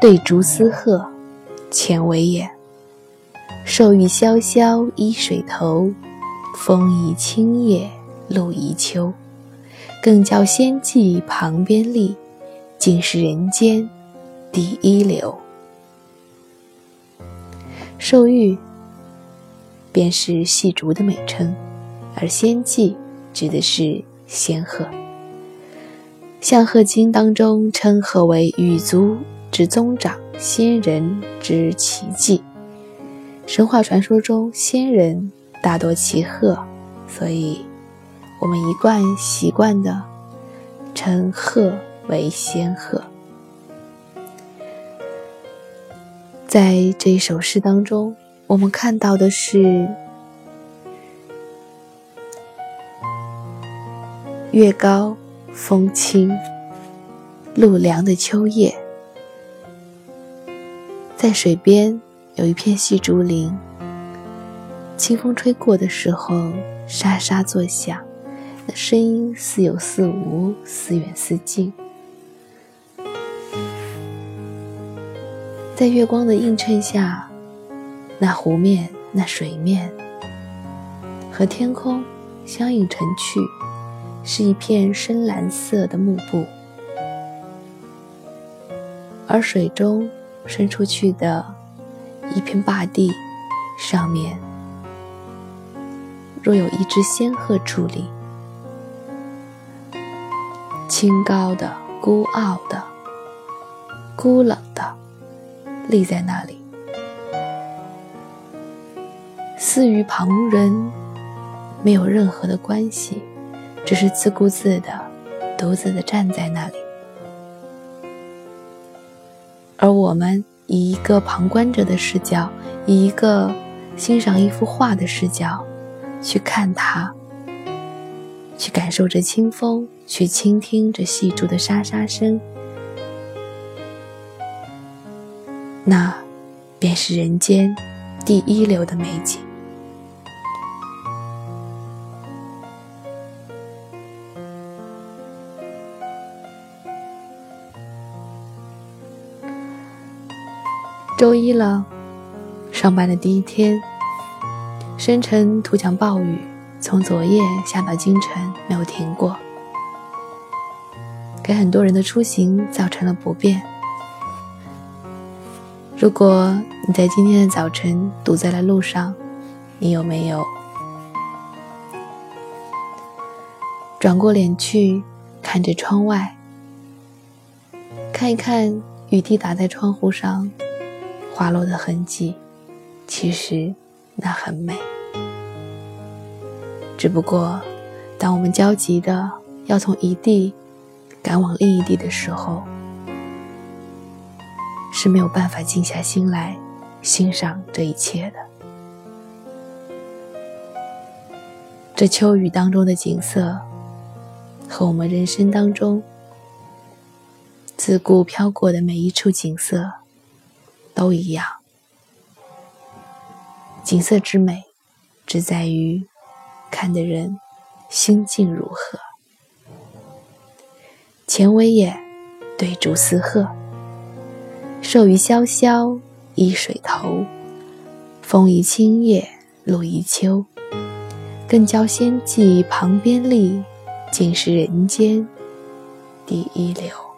对竹丝鹤，浅为也。寿欲萧萧依水头，风宜青叶露宜秋。更教仙迹旁边立，尽是人间第一流。寿玉便是细竹的美称，而仙迹指的是仙鹤。《象鹤经》当中称鹤为羽族之宗长，仙人之奇迹。神话传说中，仙人大多骑鹤，所以我们一贯习惯的称鹤为仙鹤。在这一首诗当中，我们看到的是月高风清、露凉的秋夜，在水边有一片细竹林，清风吹过的时候，沙沙作响，那声音似有似无，似远似近。在月光的映衬下，那湖面、那水面和天空相映成趣，是一片深蓝色的幕布。而水中伸出去的一片坝地上面，若有一只仙鹤伫立，清高的、孤傲的、孤冷的。立在那里，似与旁人没有任何的关系，只是自顾自的、独自的站在那里。而我们以一个旁观者的视角，以一个欣赏一幅画的视角去看它，去感受着清风，去倾听着细竹的沙沙声。那，便是人间第一流的美景。周一了，上班的第一天，深沉突降暴雨，从昨夜下到今晨没有停过，给很多人的出行造成了不便。如果你在今天的早晨堵在了路上，你有没有转过脸去看着窗外，看一看雨滴打在窗户上滑落的痕迹？其实那很美，只不过当我们焦急的要从一地赶往另一地的时候。是没有办法静下心来欣赏这一切的。这秋雨当中的景色，和我们人生当中自顾飘过的每一处景色都一样。景色之美，只在于看的人心境如何。前为也对竹丝鹤。寿于萧萧依水头，风宜青叶露宜秋。更教仙迹旁边立，尽是人间第一流。